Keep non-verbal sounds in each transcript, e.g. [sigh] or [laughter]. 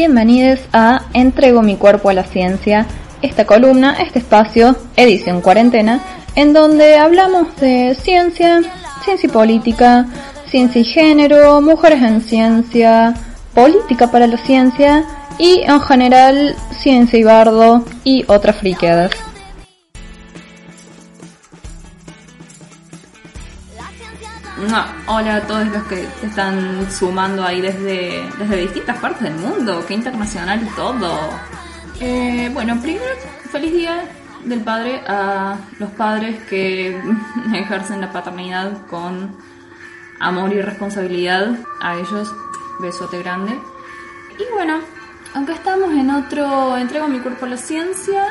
Bienvenidos a Entrego mi cuerpo a la ciencia, esta columna, este espacio, edición cuarentena, en donde hablamos de ciencia, ciencia y política, ciencia y género, mujeres en ciencia, política para la ciencia y en general ciencia y bardo y otras friqueadas. Hola a todos los que se están sumando ahí desde, desde distintas partes del mundo, que internacional todo. Eh, bueno, primero, feliz día del padre a los padres que [laughs] ejercen la paternidad con amor y responsabilidad. A ellos, besote grande. Y bueno, aunque estamos en otro, entrego mi cuerpo a la ciencia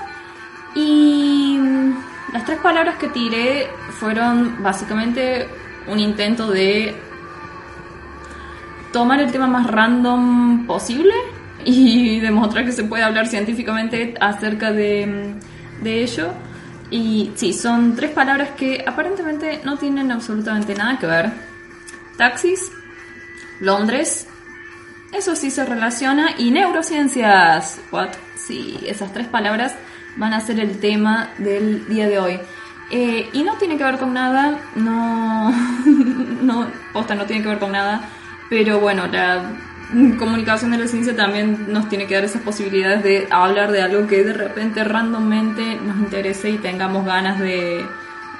y las tres palabras que tiré fueron básicamente un intento de tomar el tema más random posible y [laughs] demostrar que se puede hablar científicamente acerca de, de ello. Y sí, son tres palabras que aparentemente no tienen absolutamente nada que ver. Taxis, Londres, eso sí se relaciona, y neurociencias. What? Sí, esas tres palabras van a ser el tema del día de hoy. Eh, y no tiene que ver con nada, no, [laughs] no, posta, no tiene que ver con nada, pero bueno, la comunicación de la ciencia también nos tiene que dar esas posibilidades de hablar de algo que de repente randommente nos interese y tengamos ganas de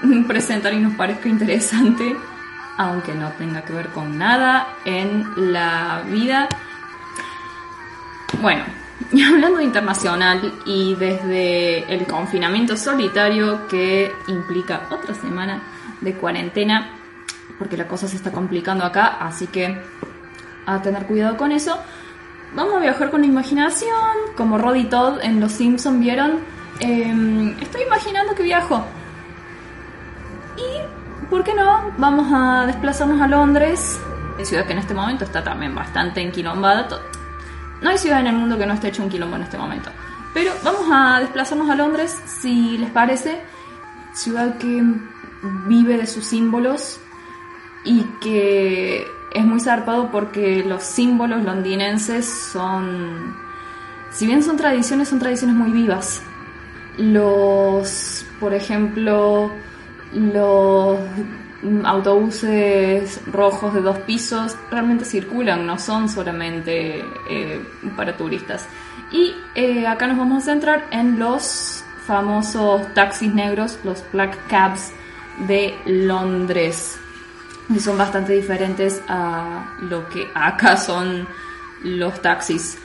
[laughs] presentar y nos parezca interesante, aunque no tenga que ver con nada en la vida. Bueno, [laughs] y hablando internacional y desde el confinamiento solitario que implica otra semana de cuarentena, porque la cosa se está complicando acá, así que a tener cuidado con eso. Vamos a viajar con la imaginación, como Rod Todd en Los Simpson vieron. Em, estoy imaginando que viajo. Y, ¿por qué no? Vamos a desplazarnos a Londres, ciudad que en este momento está también bastante enquilombada. No hay ciudad en el mundo que no esté hecho un quilombo en este momento. Pero vamos a desplazarnos a Londres, si les parece. Ciudad que vive de sus símbolos y que es muy zarpado porque los símbolos londinenses son, si bien son tradiciones, son tradiciones muy vivas. Los, por ejemplo, los autobuses rojos de dos pisos realmente circulan, no son solamente eh, para turistas. Y eh, acá nos vamos a centrar en los famosos taxis negros, los black cabs de Londres. Y son bastante diferentes a lo que acá son los taxis.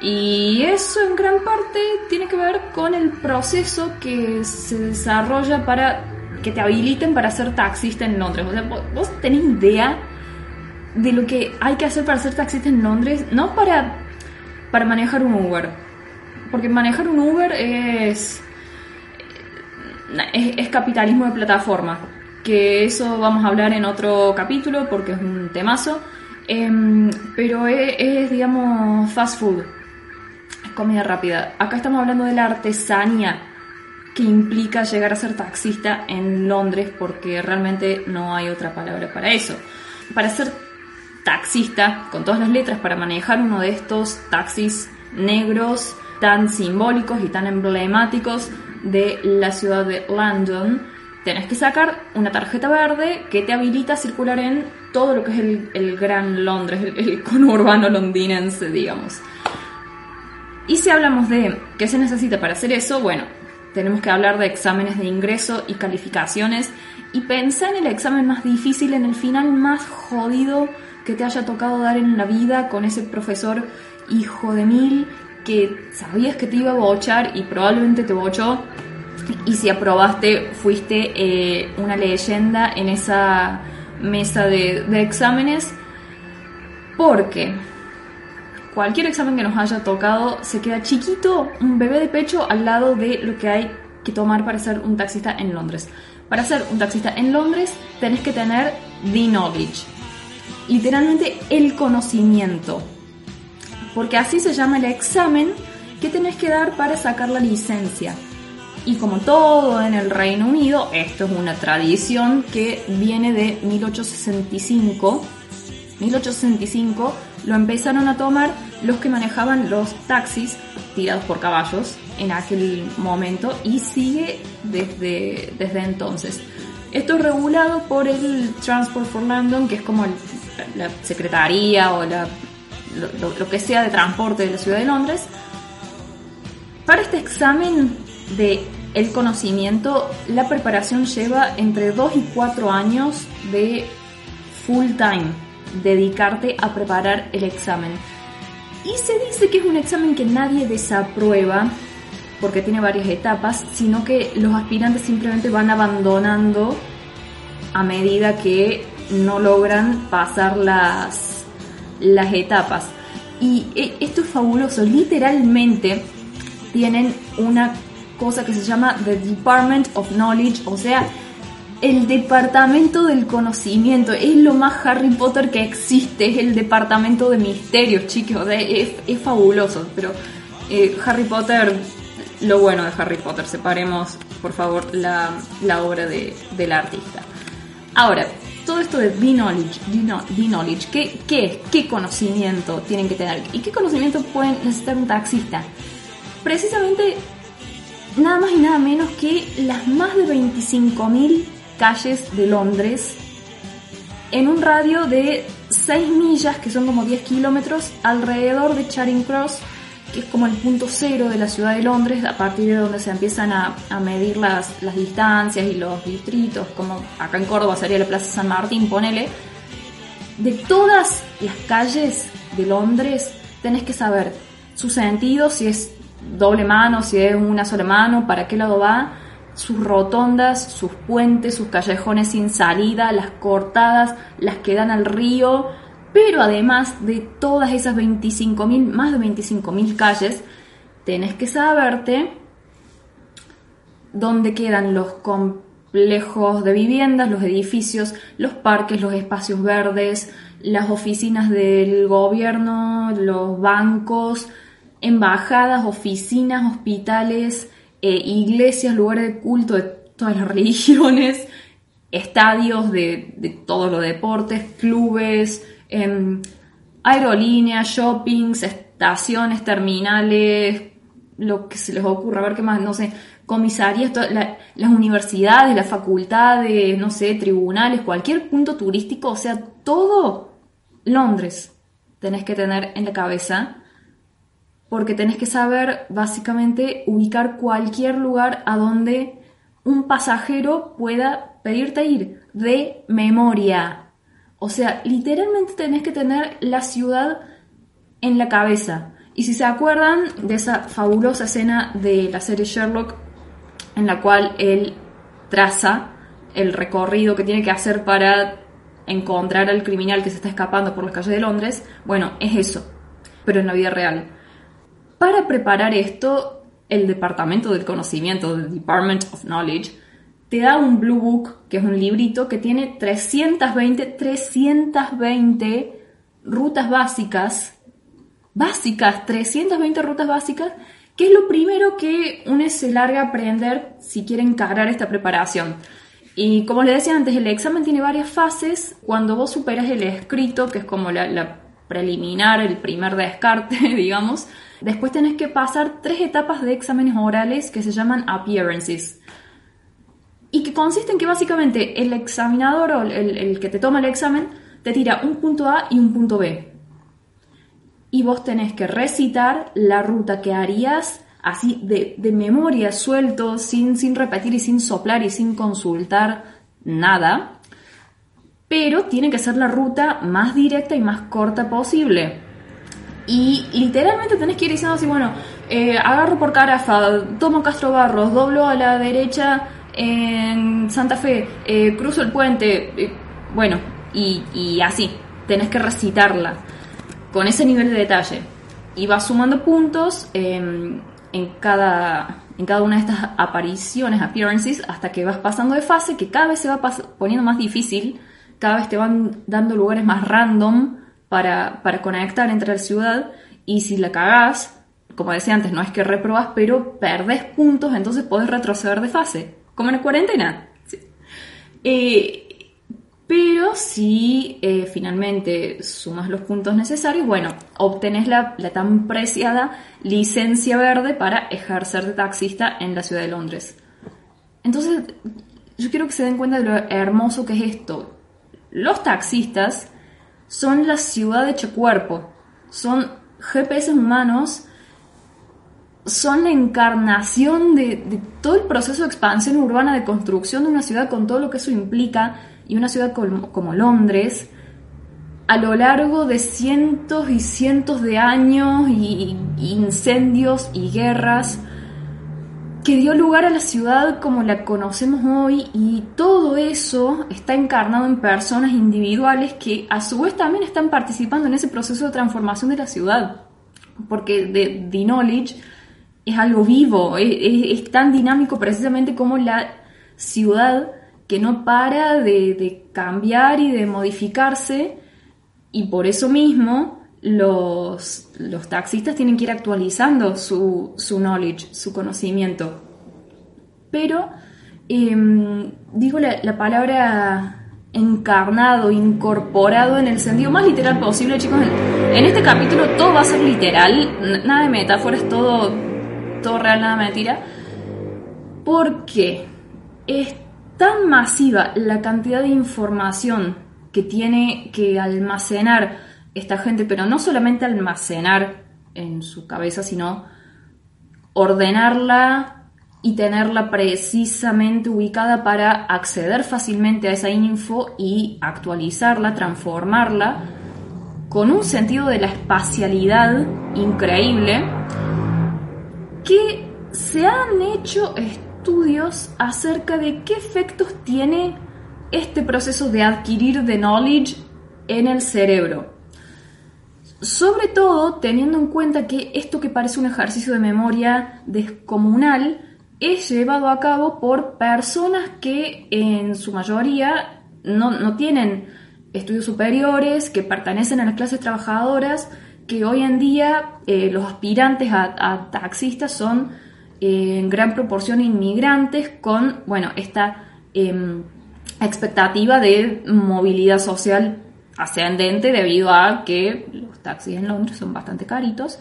Y eso en gran parte tiene que ver con el proceso que se desarrolla para que te habiliten para ser taxista en Londres. O sea, vos tenés idea de lo que hay que hacer para ser taxista en Londres, no para, para manejar un Uber. Porque manejar un Uber es, es, capitalismo de plataforma. Que eso vamos a hablar en otro capítulo porque es un temazo. Em, pero es, es, digamos, fast food. Es comida rápida. Acá estamos hablando de la artesanía que implica llegar a ser taxista en Londres porque realmente no hay otra palabra para eso. Para ser taxista, con todas las letras, para manejar uno de estos taxis negros tan simbólicos y tan emblemáticos de la ciudad de London, tenés que sacar una tarjeta verde que te habilita a circular en todo lo que es el, gran Londres, el, el conurbano londinense, digamos. Y si hablamos de qué se necesita para hacer eso, bueno, tenemos que hablar de exámenes de ingreso y calificaciones y pensar en el examen más difícil, en el final más jodido que te haya tocado dar en la vida con ese profesor hijo de mil que sabías que te iba a bochar y probablemente te bochó. Y si aprobaste fuiste eh, una leyenda en esa mesa de, de exámenes. Porque cualquier examen que nos haya tocado se queda chiquito, un bebé de pecho al lado de lo que hay que tomar para ser un taxista en Londres. Para ser un taxista en Londres tenés que tener the knowledge, literalmente el conocimiento, porque así se llama el examen que tenés que dar para sacar la licencia. Y como todo en el Reino Unido, esto es una tradición que viene de 1865. 1865 lo empezaron a tomar los que manejaban los taxis tirados por caballos en aquel momento y sigue desde, desde entonces. Esto es regulado por el Transport for London, que es como la secretaría o la, lo, que sea de transporte de la ciudad de Londres. Para este examen de el conocimiento, la preparación lleva entre 2 y 4 años de full time, dedicarte a preparar el examen. Y se dice que es un examen que nadie desaprueba porque tiene varias etapas, sino que los aspirantes simplemente van abandonando a medida que no logran pasar las, las etapas. Y eh, esto es fabuloso, literalmente tienen una cosa que se llama The Department of Knowledge, o sea, el departamento del conocimiento. Es lo más Harry Potter que existe, es el departamento de misterios, chicos. es, fabuloso, pero eh, Harry Potter, lo bueno de Harry Potter, separemos por favor la, obra de, del artista. Ahora, todo esto de the knowledge, the knowledge ¿qué, ¿qué, qué conocimiento tienen que tener? ¿Y qué conocimiento pueden necesitar un taxista? Precisamente nada más y nada menos que las más de 25.000 calles de Londres en un radio de 6 millas, que son como 10 kilómetros, alrededor de Charing Cross, que es como el punto cero de la ciudad de Londres, a partir de donde se empiezan a, medir las, las, distancias y los distritos, como acá en Córdoba sería la Plaza San Martín, ponele. De todas las calles de Londres tenés que saber su sentido, si es doble mano, si es una sola mano, para qué lado va, sus rotondas, sus puentes, sus callejones sin salida, las cortadas, las que dan al río, pero además de todas esas 25.000, más de 25.000 calles, tenés que saberte dónde quedan los complejos de viviendas, los edificios, los parques, los espacios verdes, las oficinas del gobierno, los bancos, embajadas, oficinas, hospitales, eh, iglesias, lugares de culto de todas las [laughs] religiones, estadios de, todos los deportes, clubes, em, aerolíneas, shoppings, estaciones, terminales, lo que se les ocurra, a ver qué más, no sé, comisarías, las universidades, las facultades, no sé, tribunales, cualquier punto turístico, o sea, todo Londres tenés que tener en la cabeza porque tenés que saber básicamente ubicar cualquier lugar a donde un pasajero pueda pedirte ir de memoria. O sea, literalmente tenés que tener la ciudad en la cabeza. Y si se acuerdan de esa fabulosa escena de la serie Sherlock, en la cual él traza el recorrido que tiene que hacer para encontrar al criminal que se está escapando por las calles de Londres, bueno, es eso, pero en la vida real. Para preparar esto, el Departamento del Conocimiento, el Department of Knowledge, te da un Blue Book, que es un librito que tiene 320, 320 rutas básicas, básicas, 320 rutas básicas, que es lo primero que uno se larga a aprender si quiere encarar esta preparación. Y como les decía antes, el examen tiene varias fases. Cuando vos superas el escrito, que es como la, la preliminar, el primer descarte, [laughs] digamos, Después tenés que pasar tres etapas de exámenes orales que se llaman appearances. Y que consisten en que básicamente el examinador o el, que te toma el examen te tira un punto A y un punto B. Y vos tenés que recitar la ruta que harías así de, memoria, suelto, sin, sin repetir y sin soplar y sin consultar nada. Pero tiene que ser la ruta más directa y más corta posible. Y literalmente tenés que ir diciendo así, bueno, eh, agarro por Carafa, tomo Castro Barros, doblo a la derecha en Santa Fe, eh, cruzo el puente, eh, bueno, y, así, tenés que recitarla con ese nivel de detalle. Y vas sumando puntos en, cada, en cada una de estas apariciones, appearances, hasta que vas pasando de fase, que cada vez se va poniendo más difícil, cada vez te van dando lugares más random para, conectar entre la ciudad y si la cagás, como decía antes, no es que reprobas, pero perdés puntos, entonces podés retroceder de fase, como en la cuarentena. Eh, Pero si eh, finalmente sumas los puntos necesarios, bueno, obtenés la, la, tan preciada licencia verde para ejercer de taxista en la ciudad de Londres. Entonces, yo quiero que se den cuenta de lo hermoso que es esto. Los taxistas son la ciudad hecha cuerpo, son GPS humanos, son la encarnación de, todo el proceso de expansión urbana, de construcción de una ciudad con todo lo que eso implica, y una ciudad como, Londres, a lo largo de cientos y cientos de años y incendios y guerras, que dio lugar a la ciudad como la conocemos hoy y todo eso está encarnado en personas individuales que a su vez también están participando en ese proceso de transformación de la ciudad. Porque The, Knowledge es algo vivo, es, tan dinámico precisamente como la ciudad que no para de, cambiar y de modificarse y por eso mismo los, los taxistas tienen que ir actualizando su, su knowledge, su conocimiento. Pero em, digo la, palabra encarnado, incorporado en el sentido más literal posible, chicos. En este capítulo todo va a ser literal, nada de metáforas, todo, todo real, nada mentira. Porque es tan masiva la cantidad de información que tiene que almacenar esta gente, pero no solamente almacenar en su cabeza, sino ordenarla y tenerla precisamente ubicada para acceder fácilmente a esa info y actualizarla, transformarla con un sentido de la espacialidad increíble que se han hecho estudios acerca de qué efectos tiene este proceso de adquirir de knowledge en el cerebro. Sobre todo teniendo en cuenta que esto que parece un ejercicio de memoria descomunal es llevado a cabo por personas que en su mayoría no, tienen estudios superiores, que pertenecen a las clases trabajadoras, que hoy en día eh, los aspirantes a, taxistas son eh, en gran proporción inmigrantes con, bueno, esta em, expectativa de movilidad social ascendente debido a que los taxis en Londres son bastante caritos.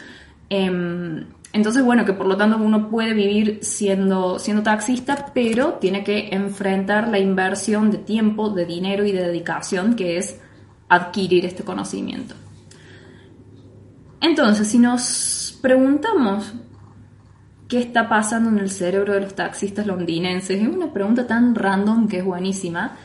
Em, entonces, bueno, que por lo tanto uno puede vivir siendo, siendo taxista, pero tiene que enfrentar la inversión de tiempo, de dinero y de dedicación que es adquirir este conocimiento. Entonces, si nos preguntamos qué está pasando en el cerebro de los taxistas londinenses, es una pregunta tan random que es buenísima.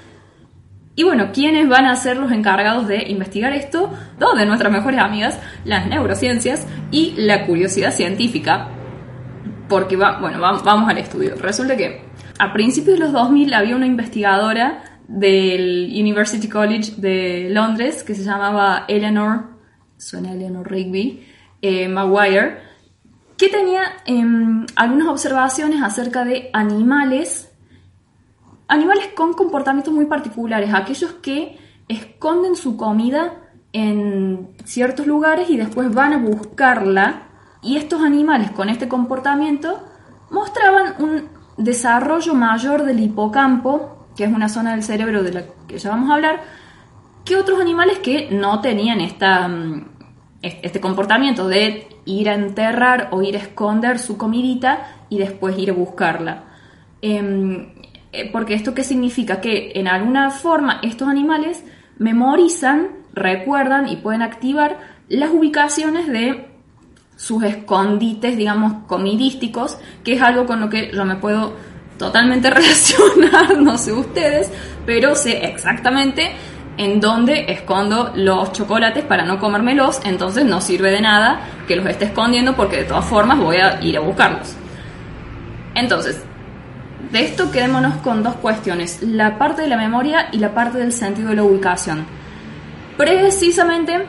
Y bueno, ¿quiénes van a ser los encargados de investigar esto? Dos de nuestras mejores amigas, las neurociencias y la curiosidad científica. Porque va, bueno, vamos al estudio. Resulta que a principios de los 2000 había una investigadora del University College de Londres que se llamaba Eleanor, suena Eleanor Rigby, eh, Maguire, que tenía em, algunas observaciones acerca de animales animales con comportamientos muy particulares, aquellos que esconden su comida en ciertos lugares y después van a buscarla. Y estos animales con este comportamiento mostraban un desarrollo mayor del hipocampo, que es una zona del cerebro de la que ya vamos a hablar, que otros animales que no tenían esta, mm, este comportamiento de ir a enterrar o ir a esconder su comidita y después ir a buscarla. Em, eh, porque esto qué significa? Que en alguna forma estos animales memorizan, recuerdan y pueden activar las ubicaciones de sus escondites, digamos, comidísticos, que es algo con lo que yo me puedo totalmente [laughs] relacionar, no sé ustedes, pero sé exactamente en dónde escondo los chocolates para no comérmelos, entonces no sirve de nada que los esté escondiendo porque de todas formas voy a ir a buscarlos. Entonces, de esto quedémonos con dos cuestiones, la parte de la memoria y la parte del sentido de la ubicación. Precisamente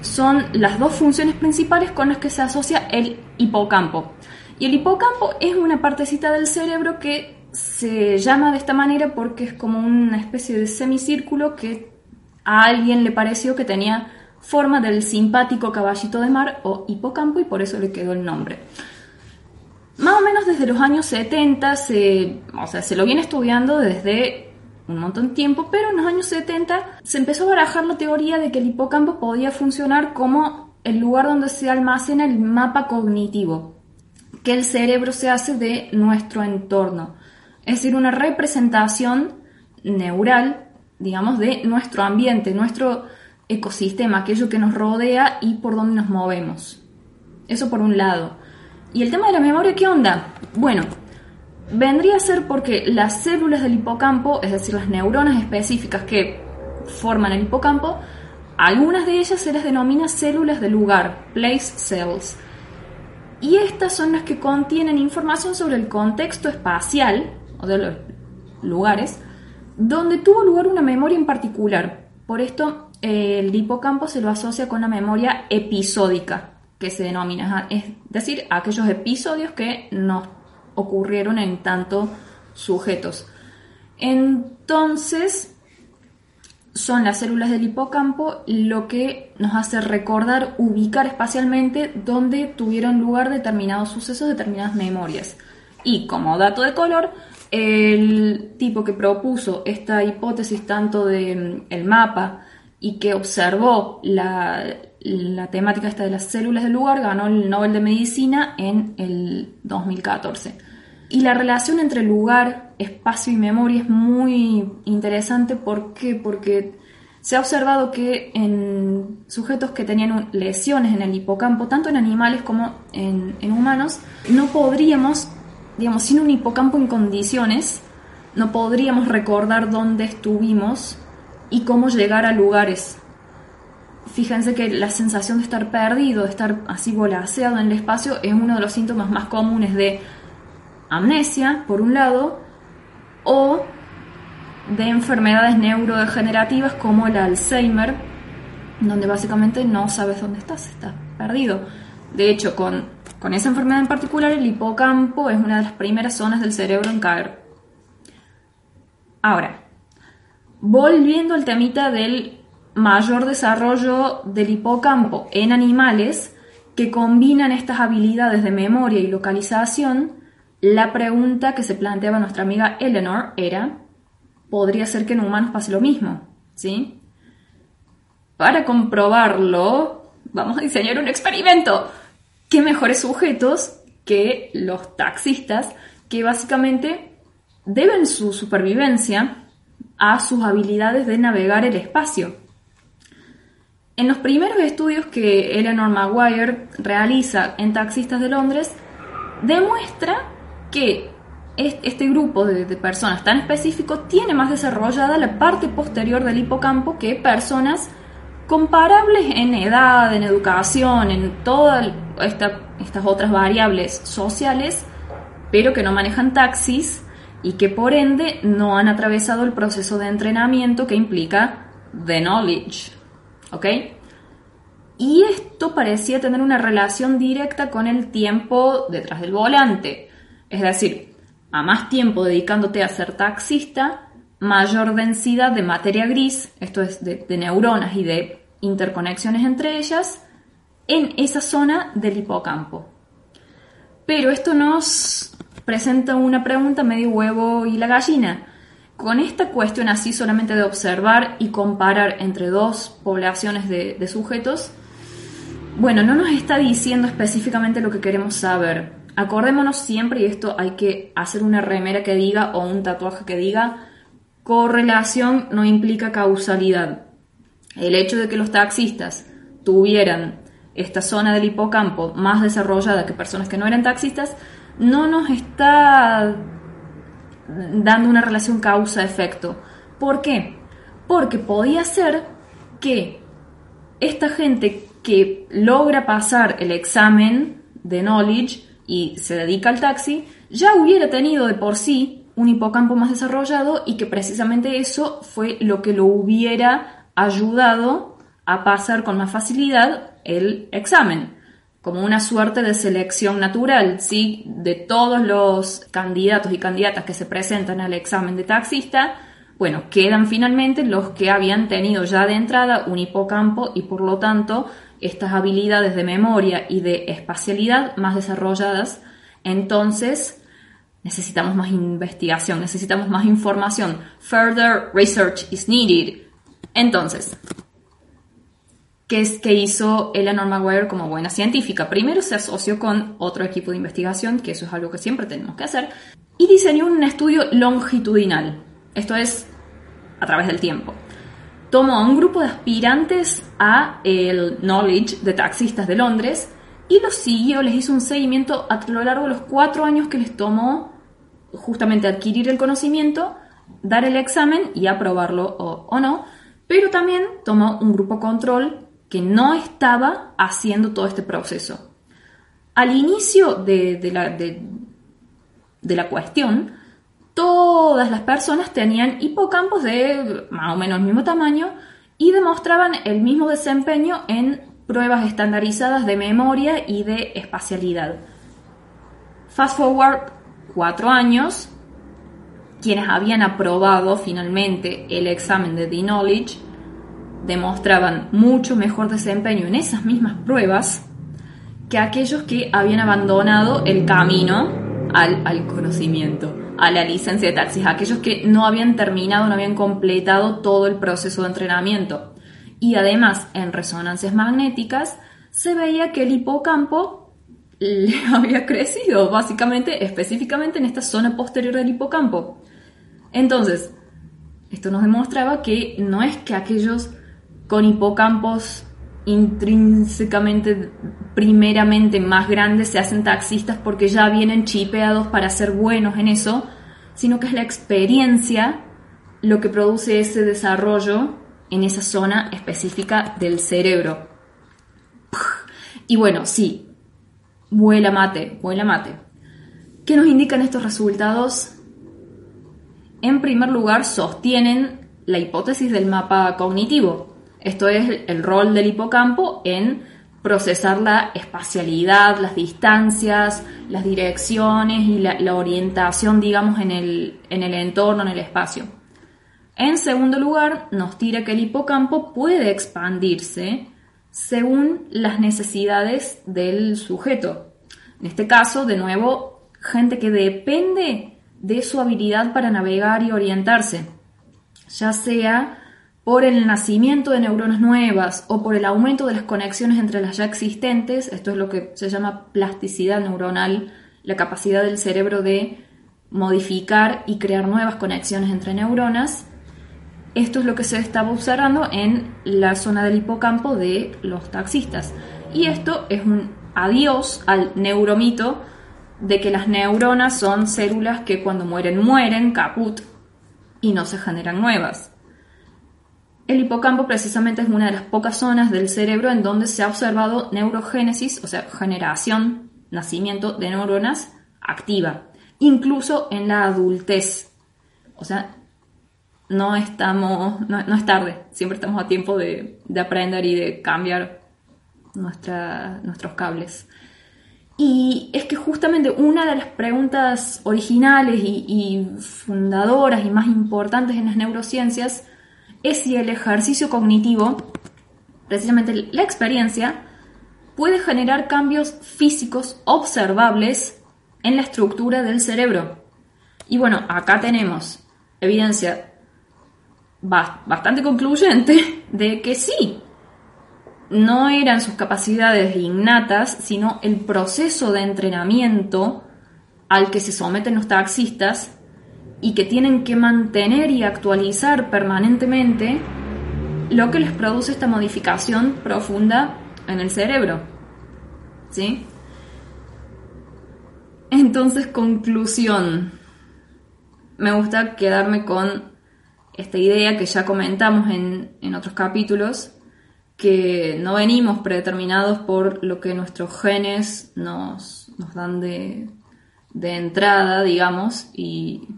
son las dos funciones principales con las que se asocia el hipocampo. Y el hipocampo es una partecita del cerebro que se llama de esta manera porque es como una especie de semicírculo que a alguien le pareció que tenía forma del simpático caballito de mar o hipocampo y por eso le quedó el nombre. Más o menos desde los años 70, se, o sea, se lo viene estudiando desde un montón de tiempo, pero en los años 70 se empezó a barajar la teoría de que el hipocampo podía funcionar como el lugar donde se almacena el mapa cognitivo que el cerebro se hace de nuestro entorno, es decir, una representación neural, digamos, de nuestro ambiente, nuestro ecosistema, aquello que nos rodea y por donde nos movemos. Eso por un lado. Y el tema de la memoria, ¿qué onda? Bueno, vendría a ser porque las células del hipocampo, es decir, las neuronas específicas que forman el hipocampo, algunas de ellas se las denomina células de lugar, place cells. Y estas son las que contienen información sobre el contexto espacial, o de los lugares, donde tuvo lugar una memoria en particular. Por esto, el hipocampo se lo asocia con la memoria episódica, que se denomina, es decir, aquellos episodios que nos ocurrieron en tanto sujetos. Entonces, son las células del hipocampo lo que nos hace recordar, ubicar espacialmente dónde tuvieron lugar determinados sucesos, determinadas memorias. Y como dato de color, el tipo que propuso esta hipótesis tanto del mm, mapa y que observó la, la temática esta de las células del lugar ganó el Nobel de Medicina en el 2014. Y la relación entre lugar, espacio y memoria es muy interesante. ¿Por qué? Porque se ha observado que en sujetos que tenían lesiones en el hipocampo, tanto en animales como en, en humanos, no podríamos, digamos, sin un hipocampo en condiciones, no podríamos recordar dónde estuvimos y cómo llegar a lugares. Fíjense que la sensación de estar perdido, de estar así volaseado en el espacio, es uno de los síntomas más comunes de amnesia, por un lado, o de enfermedades neurodegenerativas como el Alzheimer, donde básicamente no sabes dónde estás, estás perdido. De hecho, con, con esa enfermedad en particular, el hipocampo es una de las primeras zonas del cerebro en caer. Ahora, volviendo al temita del mayor desarrollo del hipocampo en animales que combinan estas habilidades de memoria y localización, la pregunta que se planteaba nuestra amiga Eleanor era, ¿podría ser que en humanos pase lo mismo? ¿Sí? Para comprobarlo, vamos a diseñar un experimento. ¿Qué mejores sujetos que los taxistas que básicamente deben su supervivencia a sus habilidades de navegar el espacio? En los primeros estudios que Eleanor Maguire realiza en Taxistas de Londres, demuestra que este grupo de, personas tan específico tiene más desarrollada la parte posterior del hipocampo que personas comparables en edad, en educación, en todas estas otras variables sociales, pero que no manejan taxis y que por ende no han atravesado el proceso de entrenamiento que implica the knowledge. ¿Ok? Y esto parecía tener una relación directa con el tiempo detrás del volante. Es decir, a más tiempo dedicándote a ser taxista, mayor densidad de materia gris, esto es de, neuronas y de interconexiones entre ellas, en esa zona del hipocampo. Pero esto nos presenta una pregunta medio huevo y la gallina. Con esta cuestión así solamente de observar y comparar entre dos poblaciones de sujetos, bueno, no nos está diciendo específicamente lo que queremos saber. Acordémonos siempre, y esto hay que hacer una remera que diga o un tatuaje que diga, correlación no implica causalidad. El hecho de que los taxistas tuvieran esta zona del hipocampo más desarrollada que personas que no eran taxistas, no nos está dando una relación causa-efecto. ¿Por qué? Porque podía ser que esta gente que logra pasar el examen de knowledge y se dedica al taxi, ya hubiera tenido de por sí un hipocampo más desarrollado y que precisamente eso fue lo que lo hubiera ayudado a pasar con más facilidad el examen, como una suerte de selección natural, ¿sí? De todos los candidatos y candidatas que se presentan al examen de taxista, bueno, quedan finalmente los que habían tenido ya de entrada un hipocampo y por lo tanto estas habilidades de memoria y de espacialidad más desarrolladas, entonces necesitamos más investigación, necesitamos más información. Further research is needed. Entonces, ¿qué es que hizo Eleanor Maguire como buena científica? Primero se asoció con otro equipo de investigación, que eso es algo que siempre tenemos que hacer, y diseñó un estudio longitudinal. Esto es a través del tiempo. Tomó a un grupo de aspirantes a el Knowledge de taxistas de Londres y los siguió, les hizo un seguimiento a lo largo de los cuatro años que les tomó justamente adquirir el conocimiento, dar el examen y aprobarlo o, no, pero también tomó un grupo control que no estaba haciendo todo este proceso. Al inicio de, la, de, la cuestión, todas las personas tenían hipocampos de más o menos el mismo tamaño y demostraban el mismo desempeño en pruebas estandarizadas de memoria y de espacialidad. Fast forward cuatro años, quienes habían aprobado finalmente el examen de The Knowledge demostraban mucho mejor desempeño en esas mismas pruebas que aquellos que habían abandonado el camino al, conocimiento, a la licencia de taxis, aquellos que no habían terminado, no habían completado todo el proceso de entrenamiento. Y además, en resonancias magnéticas, se veía que el hipocampo le [laughs] había crecido, básicamente, específicamente en esta zona posterior del hipocampo. Entonces, esto nos demostraba que no es que aquellos con hipocampos intrínsecamente, primeramente más grandes se hacen taxistas porque ya vienen chipeados para ser buenos en eso, sino que es la experiencia lo que produce ese desarrollo en esa zona específica del cerebro. Y bueno, sí, Vuela mate, vuela mate. ¿Qué nos indican estos resultados? En primer lugar, sostienen la hipótesis del mapa cognitivo. Esto es el rol del hipocampo en procesar la espacialidad, las distancias, las direcciones y la, orientación, digamos, en el, en el entorno, en el espacio. En segundo lugar, nos tira que el hipocampo puede expandirse según las necesidades del sujeto. En este caso, de nuevo, gente que depende de su habilidad para navegar y orientarse, ya sea por el nacimiento de neuronas nuevas o por el aumento de las conexiones entre las ya existentes, esto es lo que se llama plasticidad neuronal, la capacidad del cerebro de modificar y crear nuevas conexiones entre neuronas, esto es lo que se estaba observando en la zona del hipocampo de los taxistas. Y esto es un adiós al neuromito de que las neuronas son células que cuando mueren mueren, caput, y no se generan nuevas. El hipocampo precisamente es una de las pocas zonas del cerebro en donde se ha observado neurogénesis, o sea, generación, nacimiento de neuronas activa, incluso en la adultez. O sea, no estamos, no, es tarde, siempre estamos a tiempo de, aprender y de cambiar nuestros cables. Y es que justamente una de las preguntas originales y, y, fundadoras y más importantes en las neurociencias es si el ejercicio cognitivo, precisamente la experiencia, puede generar cambios físicos observables en la estructura del cerebro. Y bueno, acá tenemos evidencia bastante concluyente [laughs] de que sí, no eran sus capacidades innatas, sino el proceso de entrenamiento al que se someten los taxistas y que tienen que mantener y actualizar permanentemente lo que les produce esta modificación profunda en el cerebro. ¿Sí? Entonces, conclusión. Me gusta quedarme con esta idea que ya comentamos en, otros capítulos, que no venimos predeterminados por lo que nuestros genes nos, dan de, entrada, digamos, y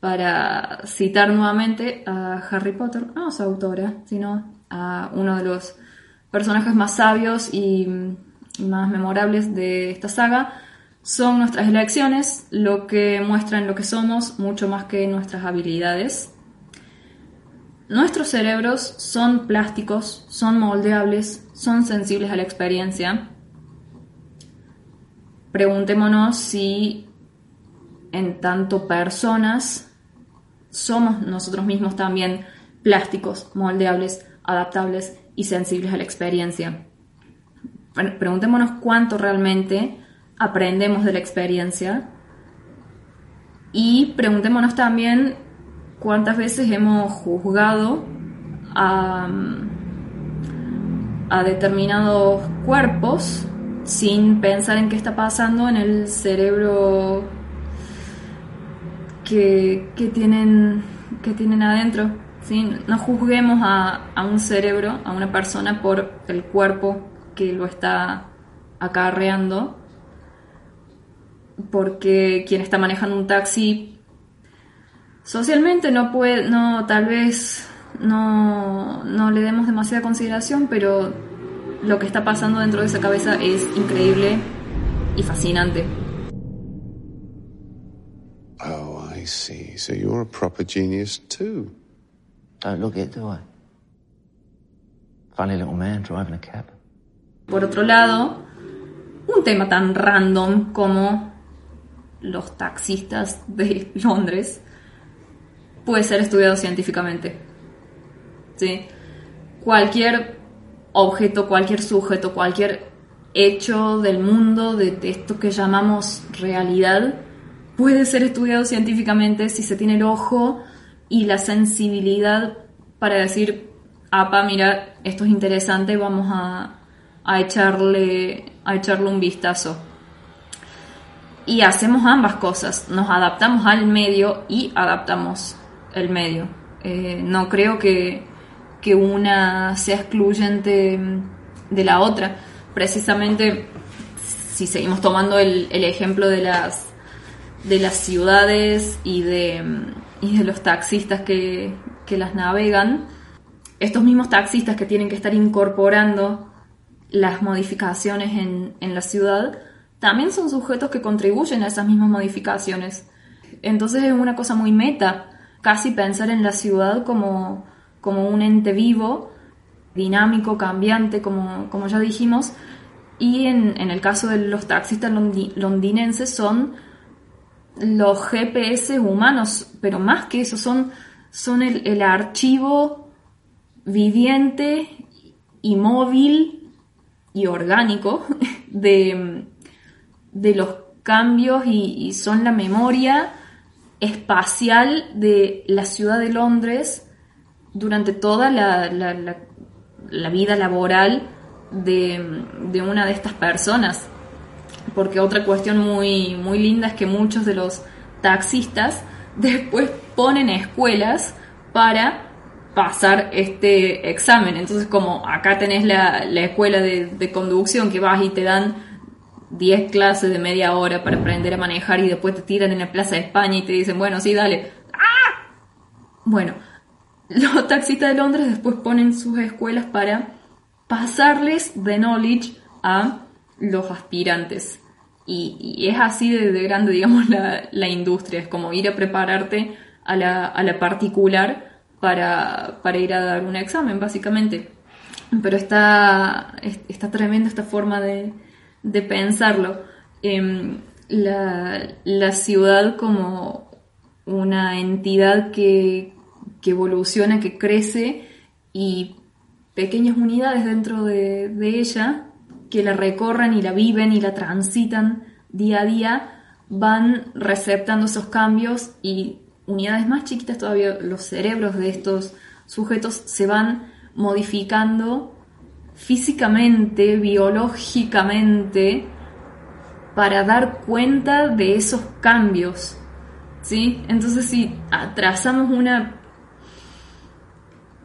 para citar nuevamente a Harry Potter, no a su autora, sino a uno de los personajes más sabios y más memorables de esta saga, son nuestras elecciones lo que muestran lo que somos, mucho más que nuestras habilidades. Nuestros cerebros son plásticos, son moldeables, son sensibles a la experiencia. Preguntémonos si en tanto personas, somos nosotros mismos también plásticos, moldeables, adaptables y sensibles a la experiencia. Preguntémonos cuánto realmente aprendemos de la experiencia y preguntémonos también cuántas veces hemos juzgado a, a determinados cuerpos sin pensar en qué está pasando en el cerebro que, tienen, que tienen adentro. ¿sí? No juzguemos a, a, un cerebro, a una persona, por el cuerpo que lo está acarreando, porque quien está manejando un taxi socialmente no puede, no, tal vez no, no le demos demasiada consideración, pero lo que está pasando dentro de esa cabeza es increíble y fascinante. See. So you're a proper genius too. Don't look it, do I? Funny little man driving a cab. Por otro lado, un tema tan random como los taxistas de [laughs] Londres puede ser estudiado científicamente. ¿Sí? Cualquier objeto, cualquier sujeto, cualquier hecho del mundo, de, esto que llamamos realidad, puede ser estudiado científicamente si se tiene el ojo y la sensibilidad para decir, apa, mira, esto es interesante, vamos a, a, echarle, a echarle un vistazo. Y hacemos ambas cosas, nos adaptamos al medio y adaptamos el medio. Eh, no creo que, que una sea excluyente de la otra. Precisamente, si seguimos tomando el, ejemplo de las, de las ciudades y de, y de los taxistas que, que las navegan, estos mismos taxistas que tienen que estar incorporando las modificaciones en, en, la ciudad, también son sujetos que contribuyen a esas mismas modificaciones. Entonces es una cosa muy meta, casi pensar en la ciudad como, como un ente vivo, dinámico, cambiante, como, como ya dijimos, y en, en, el caso de los taxistas londinenses son los GPS humanos, pero más que eso, son, son el, archivo viviente y móvil y orgánico [laughs] de, de los cambios y, son la memoria espacial de la ciudad de Londres durante toda la, la, vida laboral de, de, una de estas personas. Porque otra cuestión muy, muy linda es que muchos de los taxistas después ponen escuelas para pasar este examen. Entonces, como acá tenés la, la escuela de, conducción que vas y te dan 10 clases de media hora para aprender a manejar y después te tiran en la Plaza de España y te dicen, bueno, sí, dale. ¡Ah! Bueno, los taxistas de Londres después ponen sus escuelas para pasarles de knowledge a los aspirantes. Y, es así de, grande, digamos, la, industria. Es como ir a prepararte a la, particular para, ir a dar un examen, básicamente. Pero está, está tremenda esta forma de, pensarlo. Em, la, la ciudad como una entidad que, que evoluciona, que crece y pequeñas unidades dentro de, ella que la recorren y la viven y la transitan día a día van receptando esos cambios y unidades más chiquitas todavía, los cerebros de estos sujetos se van modificando físicamente, biológicamente, para dar cuenta de esos cambios. ¿sí? Entonces, si trazamos una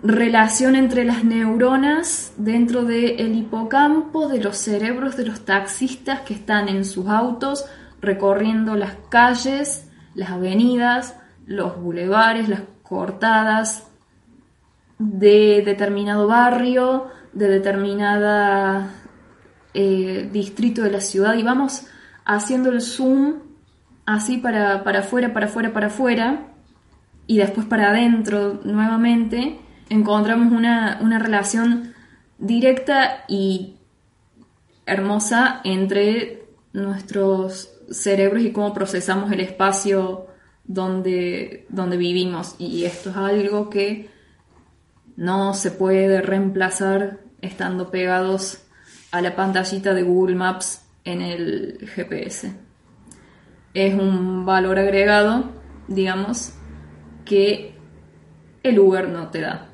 relación entre las neuronas dentro del hipocampo de los cerebros de los taxistas que están en sus autos recorriendo las calles, las avenidas, los bulevares, las cortadas de determinado barrio, de determinada eh, distrito de la ciudad y vamos haciendo el zoom así para, para afuera, para afuera, para afuera y después para adentro nuevamente encontramos una, relación directa y hermosa entre nuestros cerebros y cómo procesamos el espacio donde, donde vivimos. Y esto es algo que no se puede reemplazar estando pegados a la pantallita de Google Maps en el GPS. Es un valor agregado, digamos, que el Uber no te da.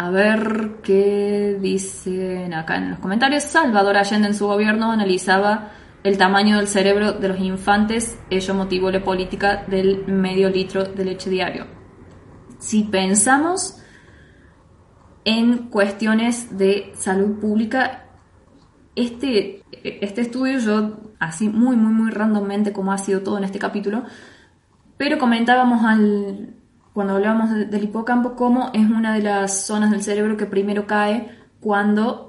A ver qué dicen acá en los comentarios. Salvador Allende en su gobierno analizaba el tamaño del cerebro de los infantes. Ello motivó la política del medio litro de leche diario. Si pensamos en cuestiones de salud pública, este, este estudio yo, así muy, muy, muy randommente como ha sido todo en este capítulo, pero comentábamos al, cuando hablábamos del hipocampo, cómo es una de las zonas del cerebro que primero cae cuando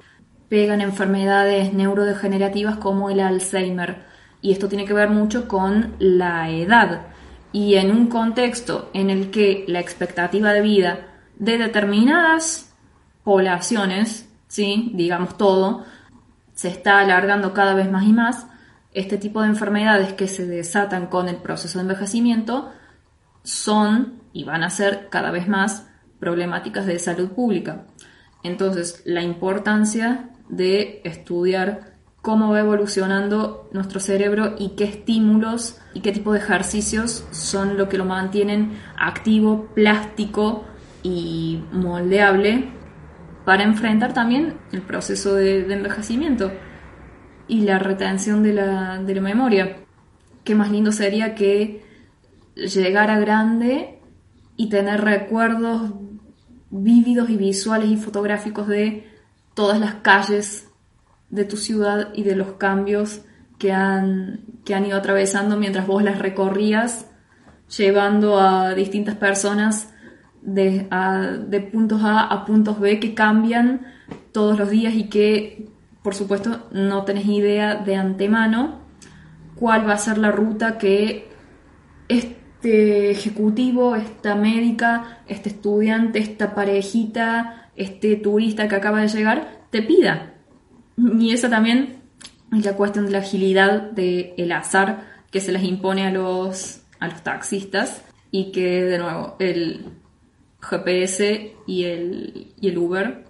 pegan enfermedades neurodegenerativas como el Alzheimer. Y esto tiene que ver mucho con la edad. Y en un contexto en el que la expectativa de vida de determinadas poblaciones, ¿sí? digamos todo, se está alargando cada vez más y más, este tipo de enfermedades que se desatan con el proceso de envejecimiento son y van a ser cada vez más problemáticas de salud pública. Entonces, la importancia de estudiar cómo va evolucionando nuestro cerebro y qué estímulos y qué tipo de ejercicios son lo que lo mantienen activo, plástico y moldeable para enfrentar también el proceso de, envejecimiento y la retención de la, de la memoria. Qué más lindo sería que llegar a grande y tener recuerdos vívidos y visuales y fotográficos de todas las calles de tu ciudad y de los cambios que han, que han ido atravesando mientras vos las recorrías, llevando a distintas personas de, de puntos A a puntos B que cambian todos los días y que, por supuesto, no tenés idea de antemano cuál va a ser la ruta que este ejecutivo, esta médica, este estudiante, esta parejita, este turista que acaba de llegar, te pida. Y esa también es la cuestión de la agilidad del azar que se les impone a los, a los taxistas y que, de nuevo, el GPS y el, y el Uber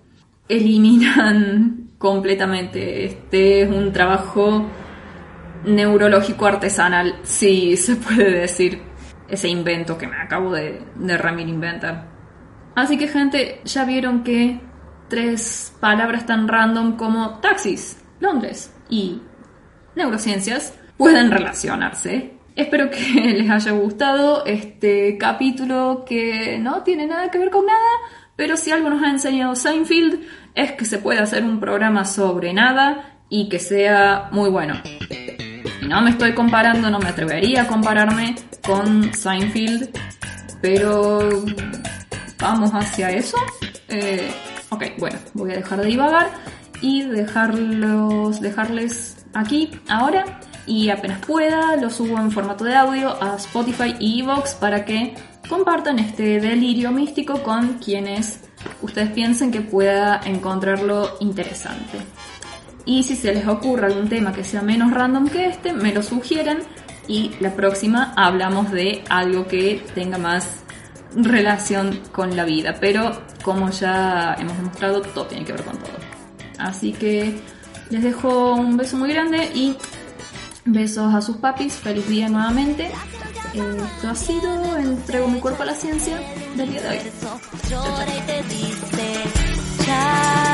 eliminan [laughs] completamente. Este es un trabajo neurológico artesanal, sí se puede decir ese invento que me acabo de, de remir inventar. Así que gente, ya vieron que tres palabras tan random como taxis, Londres y neurociencias pueden relacionarse. Espero que [laughs] les haya gustado este capítulo que no tiene nada que ver con nada, pero si algo nos ha enseñado Seinfeld es que se puede hacer un programa sobre nada y que sea muy bueno. No me estoy comparando, no me atrevería a compararme con Seinfeld, pero vamos hacia eso. Eh, ok, bueno, voy a dejar de divagar y dejarlos, dejarles aquí ahora y apenas pueda lo subo en formato de audio a Spotify y Evox para que compartan este delirio místico con quienes ustedes piensen que pueda encontrarlo interesante. Y si se les ocurre algún tema que sea menos random que este, me lo sugieren y la próxima hablamos de algo que tenga más relación con la vida. Pero como ya hemos demostrado, todo tiene que ver con todo. Así que les dejo un beso muy grande y besos a sus papis. Feliz día nuevamente. Esto ha sido Entrego mi cuerpo a la ciencia del día de hoy. Chao, chao.